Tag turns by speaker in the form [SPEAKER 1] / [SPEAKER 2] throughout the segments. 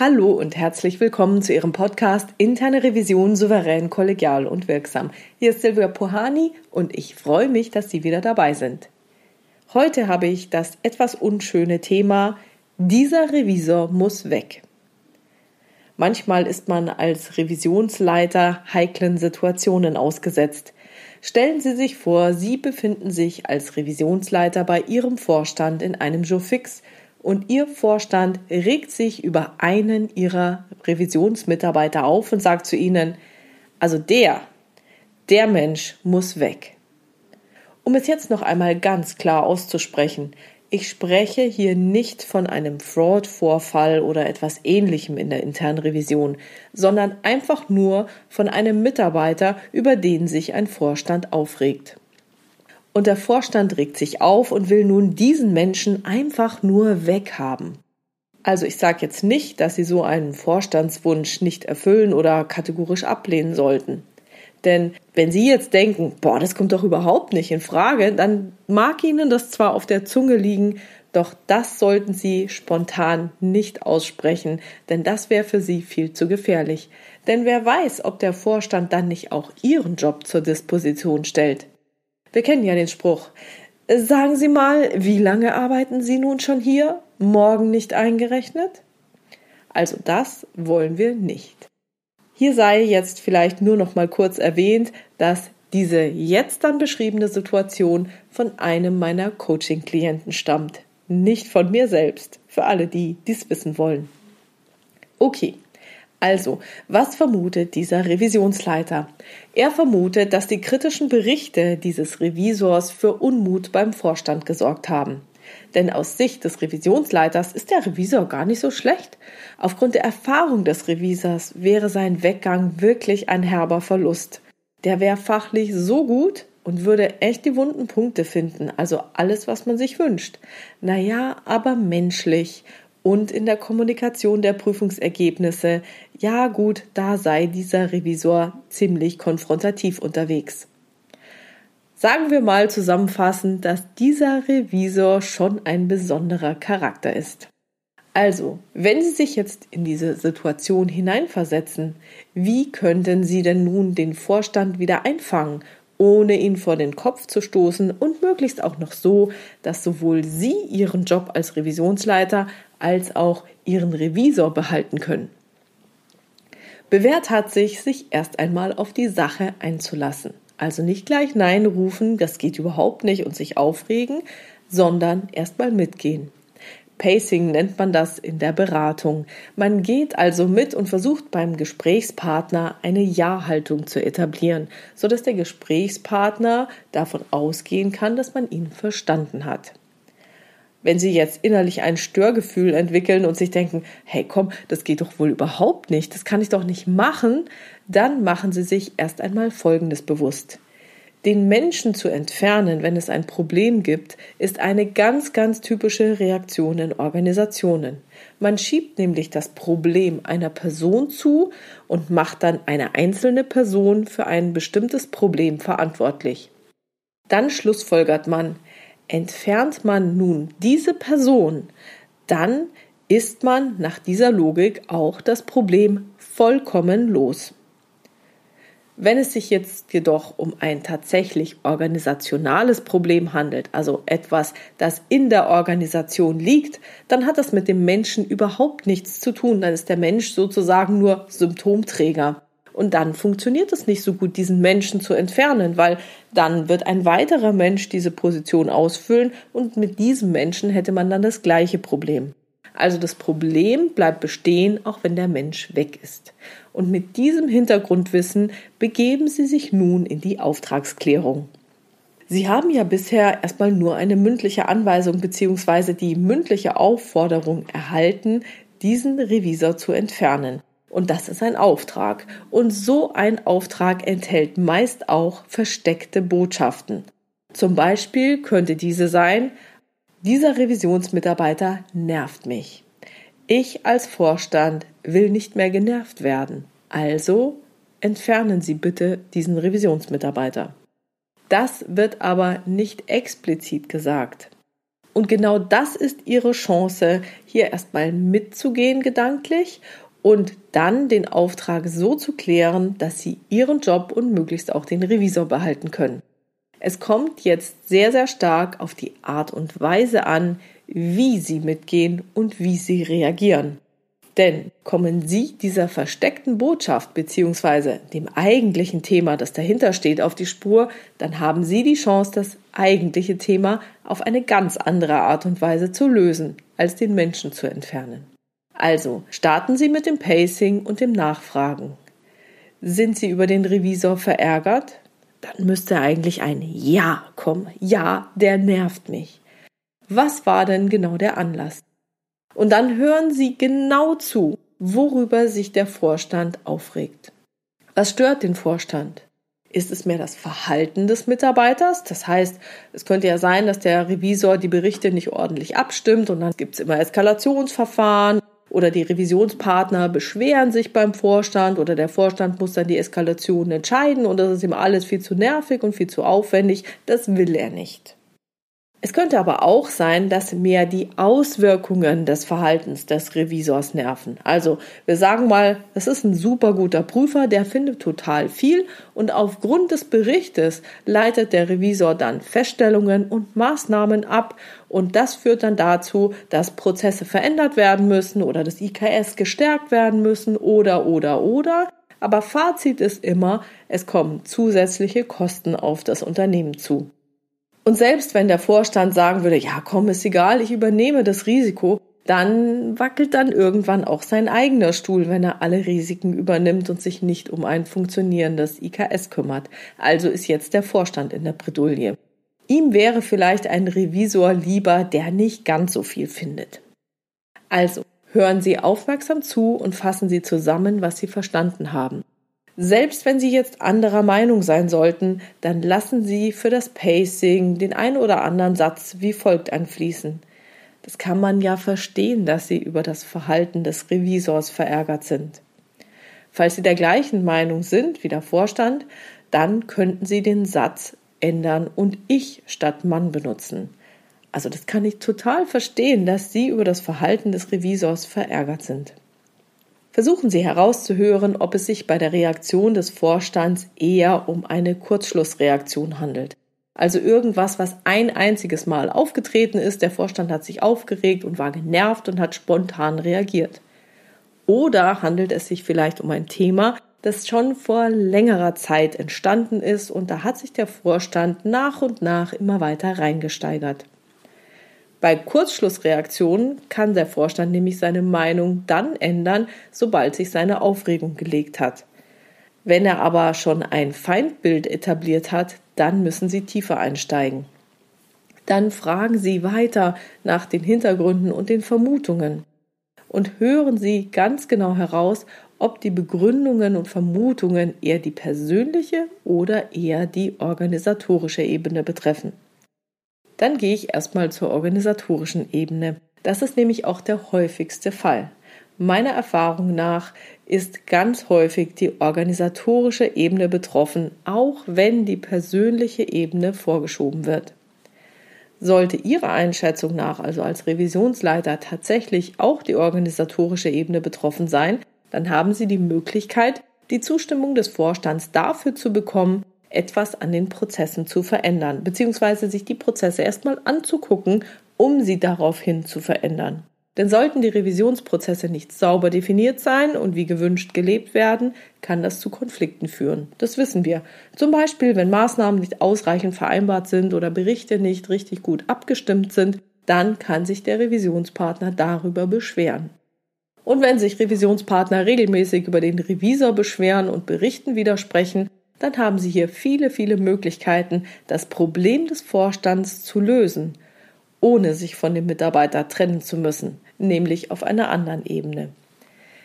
[SPEAKER 1] Hallo und herzlich willkommen zu Ihrem Podcast Interne Revision souverän, kollegial und wirksam. Hier ist Silvia Pohani und ich freue mich, dass Sie wieder dabei sind. Heute habe ich das etwas unschöne Thema Dieser Revisor muss weg. Manchmal ist man als Revisionsleiter heiklen Situationen ausgesetzt. Stellen Sie sich vor, Sie befinden sich als Revisionsleiter bei Ihrem Vorstand in einem Jour und Ihr Vorstand regt sich über einen Ihrer Revisionsmitarbeiter auf und sagt zu Ihnen, also der, der Mensch muss weg. Um es jetzt noch einmal ganz klar auszusprechen, ich spreche hier nicht von einem Fraud-Vorfall oder etwas ähnlichem in der internen Revision, sondern einfach nur von einem Mitarbeiter, über den sich ein Vorstand aufregt und der Vorstand regt sich auf und will nun diesen Menschen einfach nur weghaben. Also ich sage jetzt nicht, dass Sie so einen Vorstandswunsch nicht erfüllen oder kategorisch ablehnen sollten. Denn wenn Sie jetzt denken, boah, das kommt doch überhaupt nicht in Frage, dann mag Ihnen das zwar auf der Zunge liegen, doch das sollten Sie spontan nicht aussprechen, denn das wäre für Sie viel zu gefährlich. Denn wer weiß, ob der Vorstand dann nicht auch Ihren Job zur Disposition stellt. Wir kennen ja den Spruch. Sagen Sie mal, wie lange arbeiten Sie nun schon hier? Morgen nicht eingerechnet? Also das wollen wir nicht. Hier sei jetzt vielleicht nur noch mal kurz erwähnt, dass diese jetzt dann beschriebene Situation von einem meiner Coaching-Klienten stammt. Nicht von mir selbst. Für alle, die dies wissen wollen. Okay. Also, was vermutet dieser Revisionsleiter? Er vermutet, dass die kritischen Berichte dieses Revisors für Unmut beim Vorstand gesorgt haben. Denn aus Sicht des Revisionsleiters ist der Revisor gar nicht so schlecht. Aufgrund der Erfahrung des Revisors wäre sein Weggang wirklich ein herber Verlust. Der wäre fachlich so gut und würde echt die wunden Punkte finden, also alles, was man sich wünscht. Naja, aber menschlich und in der Kommunikation der Prüfungsergebnisse, ja gut, da sei dieser Revisor ziemlich konfrontativ unterwegs. Sagen wir mal zusammenfassend, dass dieser Revisor schon ein besonderer Charakter ist. Also, wenn Sie sich jetzt in diese Situation hineinversetzen, wie könnten Sie denn nun den Vorstand wieder einfangen ohne ihn vor den Kopf zu stoßen und möglichst auch noch so, dass sowohl Sie Ihren Job als Revisionsleiter als auch Ihren Revisor behalten können. Bewährt hat sich, sich erst einmal auf die Sache einzulassen. Also nicht gleich Nein rufen, das geht überhaupt nicht und sich aufregen, sondern erst mal mitgehen. Pacing nennt man das in der Beratung. Man geht also mit und versucht beim Gesprächspartner eine Ja-Haltung zu etablieren, sodass der Gesprächspartner davon ausgehen kann, dass man ihn verstanden hat. Wenn Sie jetzt innerlich ein Störgefühl entwickeln und sich denken, hey komm, das geht doch wohl überhaupt nicht, das kann ich doch nicht machen, dann machen Sie sich erst einmal Folgendes bewusst. Den Menschen zu entfernen, wenn es ein Problem gibt, ist eine ganz, ganz typische Reaktion in Organisationen. Man schiebt nämlich das Problem einer Person zu und macht dann eine einzelne Person für ein bestimmtes Problem verantwortlich. Dann schlussfolgert man, entfernt man nun diese Person, dann ist man nach dieser Logik auch das Problem vollkommen los. Wenn es sich jetzt jedoch um ein tatsächlich organisationales Problem handelt, also etwas, das in der Organisation liegt, dann hat das mit dem Menschen überhaupt nichts zu tun. Dann ist der Mensch sozusagen nur Symptomträger. Und dann funktioniert es nicht so gut, diesen Menschen zu entfernen, weil dann wird ein weiterer Mensch diese Position ausfüllen und mit diesem Menschen hätte man dann das gleiche Problem. Also das Problem bleibt bestehen, auch wenn der Mensch weg ist. Und mit diesem Hintergrundwissen begeben Sie sich nun in die Auftragsklärung. Sie haben ja bisher erstmal nur eine mündliche Anweisung bzw. die mündliche Aufforderung erhalten, diesen Revisor zu entfernen. Und das ist ein Auftrag. Und so ein Auftrag enthält meist auch versteckte Botschaften. Zum Beispiel könnte diese sein, dieser Revisionsmitarbeiter nervt mich. Ich als Vorstand will nicht mehr genervt werden. Also entfernen Sie bitte diesen Revisionsmitarbeiter. Das wird aber nicht explizit gesagt. Und genau das ist Ihre Chance, hier erstmal mitzugehen gedanklich und dann den Auftrag so zu klären, dass Sie Ihren Job und möglichst auch den Revisor behalten können. Es kommt jetzt sehr, sehr stark auf die Art und Weise an, wie Sie mitgehen und wie Sie reagieren. Denn kommen Sie dieser versteckten Botschaft bzw. dem eigentlichen Thema, das dahinter steht, auf die Spur, dann haben Sie die Chance, das eigentliche Thema auf eine ganz andere Art und Weise zu lösen, als den Menschen zu entfernen. Also starten Sie mit dem Pacing und dem Nachfragen. Sind Sie über den Revisor verärgert? Dann müsste eigentlich ein Ja kommen. Ja, der nervt mich. Was war denn genau der Anlass? Und dann hören Sie genau zu, worüber sich der Vorstand aufregt. Was stört den Vorstand? Ist es mehr das Verhalten des Mitarbeiters? Das heißt, es könnte ja sein, dass der Revisor die Berichte nicht ordentlich abstimmt und dann gibt es immer Eskalationsverfahren oder die Revisionspartner beschweren sich beim Vorstand oder der Vorstand muss dann die Eskalation entscheiden und das ist ihm alles viel zu nervig und viel zu aufwendig. Das will er nicht. Es könnte aber auch sein, dass mehr die Auswirkungen des Verhaltens des Revisors nerven. Also wir sagen mal, es ist ein super guter Prüfer, der findet total viel und aufgrund des Berichtes leitet der Revisor dann Feststellungen und Maßnahmen ab und das führt dann dazu, dass Prozesse verändert werden müssen oder das IKS gestärkt werden müssen oder oder oder. Aber Fazit ist immer, es kommen zusätzliche Kosten auf das Unternehmen zu. Und selbst wenn der Vorstand sagen würde, ja, komm, ist egal, ich übernehme das Risiko, dann wackelt dann irgendwann auch sein eigener Stuhl, wenn er alle Risiken übernimmt und sich nicht um ein funktionierendes IKS kümmert. Also ist jetzt der Vorstand in der Bredouille. Ihm wäre vielleicht ein Revisor lieber, der nicht ganz so viel findet. Also hören Sie aufmerksam zu und fassen Sie zusammen, was Sie verstanden haben. Selbst wenn Sie jetzt anderer Meinung sein sollten, dann lassen Sie für das Pacing den einen oder anderen Satz wie folgt einfließen. Das kann man ja verstehen, dass Sie über das Verhalten des Revisors verärgert sind. Falls Sie der gleichen Meinung sind wie der Vorstand, dann könnten Sie den Satz ändern und ich statt Mann benutzen. Also das kann ich total verstehen, dass Sie über das Verhalten des Revisors verärgert sind. Versuchen Sie herauszuhören, ob es sich bei der Reaktion des Vorstands eher um eine Kurzschlussreaktion handelt. Also irgendwas, was ein einziges Mal aufgetreten ist, der Vorstand hat sich aufgeregt und war genervt und hat spontan reagiert. Oder handelt es sich vielleicht um ein Thema, das schon vor längerer Zeit entstanden ist und da hat sich der Vorstand nach und nach immer weiter reingesteigert. Bei Kurzschlussreaktionen kann der Vorstand nämlich seine Meinung dann ändern, sobald sich seine Aufregung gelegt hat. Wenn er aber schon ein Feindbild etabliert hat, dann müssen Sie tiefer einsteigen. Dann fragen Sie weiter nach den Hintergründen und den Vermutungen und hören Sie ganz genau heraus, ob die Begründungen und Vermutungen eher die persönliche oder eher die organisatorische Ebene betreffen. Dann gehe ich erstmal zur organisatorischen Ebene. Das ist nämlich auch der häufigste Fall. Meiner Erfahrung nach ist ganz häufig die organisatorische Ebene betroffen, auch wenn die persönliche Ebene vorgeschoben wird. Sollte Ihrer Einschätzung nach, also als Revisionsleiter, tatsächlich auch die organisatorische Ebene betroffen sein, dann haben Sie die Möglichkeit, die Zustimmung des Vorstands dafür zu bekommen, etwas an den Prozessen zu verändern, beziehungsweise sich die Prozesse erstmal anzugucken, um sie daraufhin zu verändern. Denn sollten die Revisionsprozesse nicht sauber definiert sein und wie gewünscht gelebt werden, kann das zu Konflikten führen. Das wissen wir. Zum Beispiel, wenn Maßnahmen nicht ausreichend vereinbart sind oder Berichte nicht richtig gut abgestimmt sind, dann kann sich der Revisionspartner darüber beschweren. Und wenn sich Revisionspartner regelmäßig über den Revisor beschweren und Berichten widersprechen, dann haben Sie hier viele, viele Möglichkeiten, das Problem des Vorstands zu lösen, ohne sich von dem Mitarbeiter trennen zu müssen, nämlich auf einer anderen Ebene.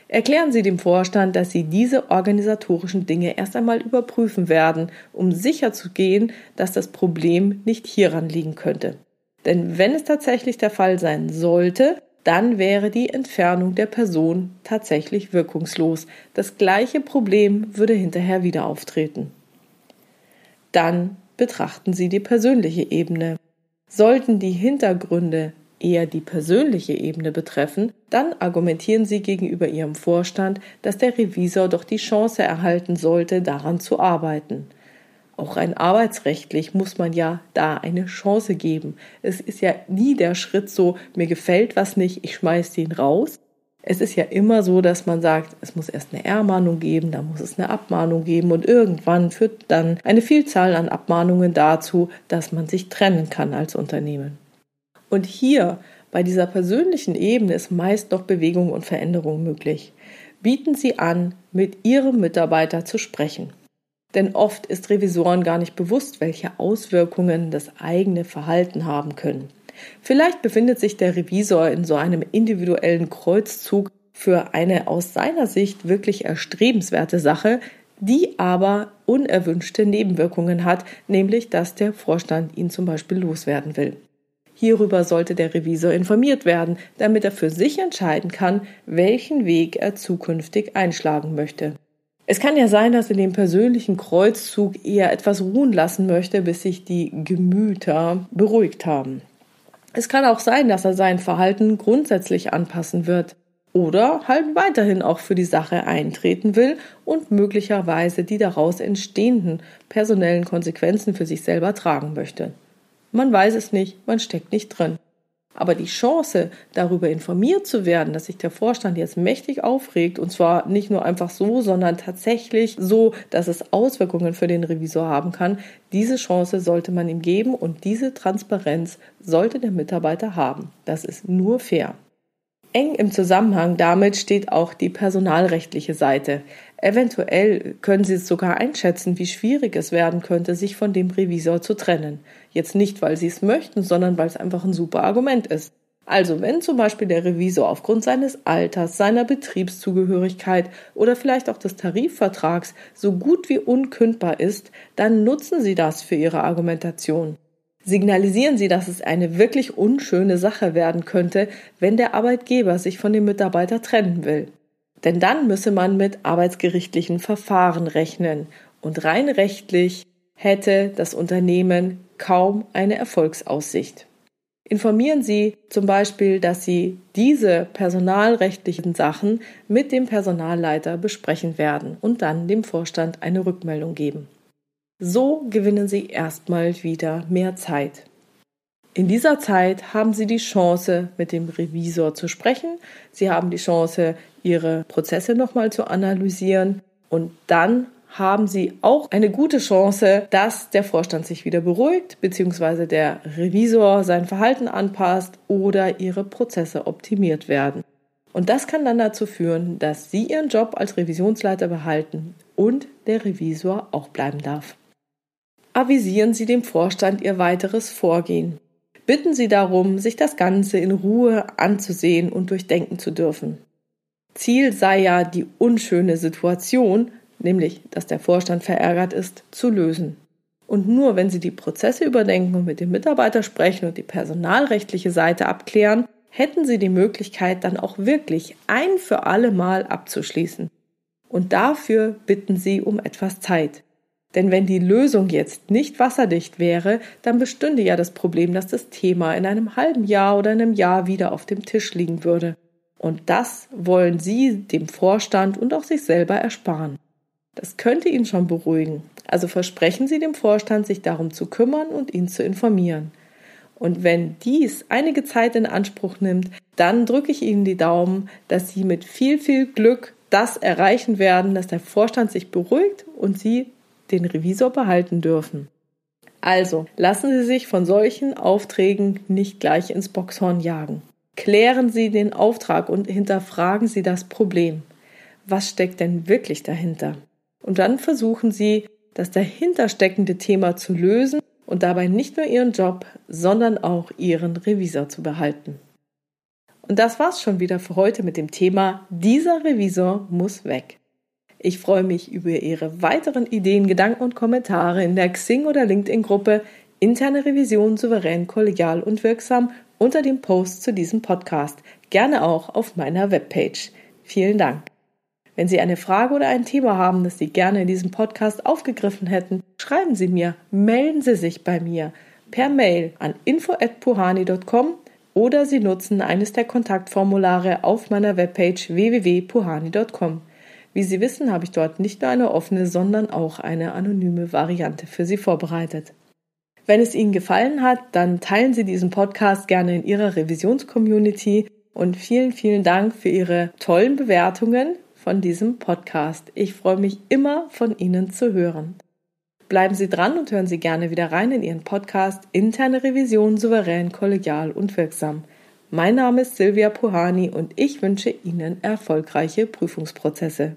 [SPEAKER 1] Erklären Sie dem Vorstand, dass Sie diese organisatorischen Dinge erst einmal überprüfen werden, um sicherzugehen, dass das Problem nicht hieran liegen könnte. Denn wenn es tatsächlich der Fall sein sollte, dann wäre die Entfernung der Person tatsächlich wirkungslos. Das gleiche Problem würde hinterher wieder auftreten. Dann betrachten Sie die persönliche Ebene. Sollten die Hintergründe eher die persönliche Ebene betreffen, dann argumentieren sie gegenüber ihrem Vorstand, dass der Revisor doch die Chance erhalten sollte, daran zu arbeiten. Auch rein arbeitsrechtlich muss man ja da eine Chance geben. Es ist ja nie der Schritt so, mir gefällt was nicht, ich schmeiß den raus. Es ist ja immer so, dass man sagt, es muss erst eine Ermahnung geben, dann muss es eine Abmahnung geben und irgendwann führt dann eine Vielzahl an Abmahnungen dazu, dass man sich trennen kann als Unternehmen. Und hier, bei dieser persönlichen Ebene, ist meist noch Bewegung und Veränderung möglich. Bieten Sie an, mit Ihrem Mitarbeiter zu sprechen. Denn oft ist Revisoren gar nicht bewusst, welche Auswirkungen das eigene Verhalten haben können. Vielleicht befindet sich der Revisor in so einem individuellen Kreuzzug für eine aus seiner Sicht wirklich erstrebenswerte Sache, die aber unerwünschte Nebenwirkungen hat, nämlich dass der Vorstand ihn zum Beispiel loswerden will. Hierüber sollte der Revisor informiert werden, damit er für sich entscheiden kann, welchen Weg er zukünftig einschlagen möchte. Es kann ja sein, dass er den persönlichen Kreuzzug eher etwas ruhen lassen möchte, bis sich die Gemüter beruhigt haben. Es kann auch sein, dass er sein Verhalten grundsätzlich anpassen wird oder halt weiterhin auch für die Sache eintreten will und möglicherweise die daraus entstehenden personellen Konsequenzen für sich selber tragen möchte. Man weiß es nicht, man steckt nicht drin. Aber die Chance, darüber informiert zu werden, dass sich der Vorstand jetzt mächtig aufregt, und zwar nicht nur einfach so, sondern tatsächlich so, dass es Auswirkungen für den Revisor haben kann, diese Chance sollte man ihm geben und diese Transparenz sollte der Mitarbeiter haben. Das ist nur fair. Eng im Zusammenhang damit steht auch die personalrechtliche Seite. Eventuell können Sie es sogar einschätzen, wie schwierig es werden könnte, sich von dem Revisor zu trennen. Jetzt nicht, weil Sie es möchten, sondern weil es einfach ein super Argument ist. Also wenn zum Beispiel der Revisor aufgrund seines Alters, seiner Betriebszugehörigkeit oder vielleicht auch des Tarifvertrags so gut wie unkündbar ist, dann nutzen Sie das für Ihre Argumentation. Signalisieren Sie, dass es eine wirklich unschöne Sache werden könnte, wenn der Arbeitgeber sich von dem Mitarbeiter trennen will. Denn dann müsse man mit arbeitsgerichtlichen Verfahren rechnen und rein rechtlich hätte das Unternehmen kaum eine Erfolgsaussicht. Informieren Sie zum Beispiel, dass Sie diese personalrechtlichen Sachen mit dem Personalleiter besprechen werden und dann dem Vorstand eine Rückmeldung geben. So gewinnen Sie erstmal wieder mehr Zeit. In dieser Zeit haben Sie die Chance, mit dem Revisor zu sprechen. Sie haben die Chance, Ihre Prozesse nochmal zu analysieren. Und dann haben Sie auch eine gute Chance, dass der Vorstand sich wieder beruhigt, beziehungsweise der Revisor sein Verhalten anpasst oder Ihre Prozesse optimiert werden. Und das kann dann dazu führen, dass Sie Ihren Job als Revisionsleiter behalten und der Revisor auch bleiben darf. Avisieren Sie dem Vorstand Ihr weiteres Vorgehen bitten sie darum, sich das Ganze in Ruhe anzusehen und durchdenken zu dürfen. Ziel sei ja, die unschöne Situation, nämlich dass der Vorstand verärgert ist, zu lösen. Und nur wenn Sie die Prozesse überdenken und mit dem Mitarbeiter sprechen und die personalrechtliche Seite abklären, hätten Sie die Möglichkeit, dann auch wirklich ein für alle Mal abzuschließen. Und dafür bitten Sie um etwas Zeit. Denn wenn die Lösung jetzt nicht wasserdicht wäre, dann bestünde ja das Problem, dass das Thema in einem halben Jahr oder einem Jahr wieder auf dem Tisch liegen würde. Und das wollen Sie dem Vorstand und auch sich selber ersparen. Das könnte ihn schon beruhigen. Also versprechen Sie dem Vorstand, sich darum zu kümmern und ihn zu informieren. Und wenn dies einige Zeit in Anspruch nimmt, dann drücke ich Ihnen die Daumen, dass Sie mit viel, viel Glück das erreichen werden, dass der Vorstand sich beruhigt und Sie den Revisor behalten dürfen. Also lassen Sie sich von solchen Aufträgen nicht gleich ins Boxhorn jagen. Klären Sie den Auftrag und hinterfragen Sie das Problem. Was steckt denn wirklich dahinter? Und dann versuchen Sie, das dahintersteckende Thema zu lösen und dabei nicht nur Ihren Job, sondern auch Ihren Revisor zu behalten. Und das war's schon wieder für heute mit dem Thema Dieser Revisor muss weg. Ich freue mich über Ihre weiteren Ideen, Gedanken und Kommentare in der Xing- oder LinkedIn-Gruppe Interne Revision souverän, kollegial und wirksam unter dem Post zu diesem Podcast. Gerne auch auf meiner Webpage. Vielen Dank. Wenn Sie eine Frage oder ein Thema haben, das Sie gerne in diesem Podcast aufgegriffen hätten, schreiben Sie mir, melden Sie sich bei mir. per Mail an info@puhani.com oder Sie nutzen eines der Kontaktformulare auf meiner Webpage www.puhani.com. Wie Sie wissen, habe ich dort nicht nur eine offene, sondern auch eine anonyme Variante für Sie vorbereitet. Wenn es Ihnen gefallen hat, dann teilen Sie diesen Podcast gerne in Ihrer Revisionscommunity und vielen, vielen Dank für Ihre tollen Bewertungen von diesem Podcast. Ich freue mich immer von Ihnen zu hören. Bleiben Sie dran und hören Sie gerne wieder rein in Ihren Podcast Interne Revision souverän, kollegial und wirksam. Mein Name ist Silvia Puhani und ich wünsche Ihnen erfolgreiche Prüfungsprozesse.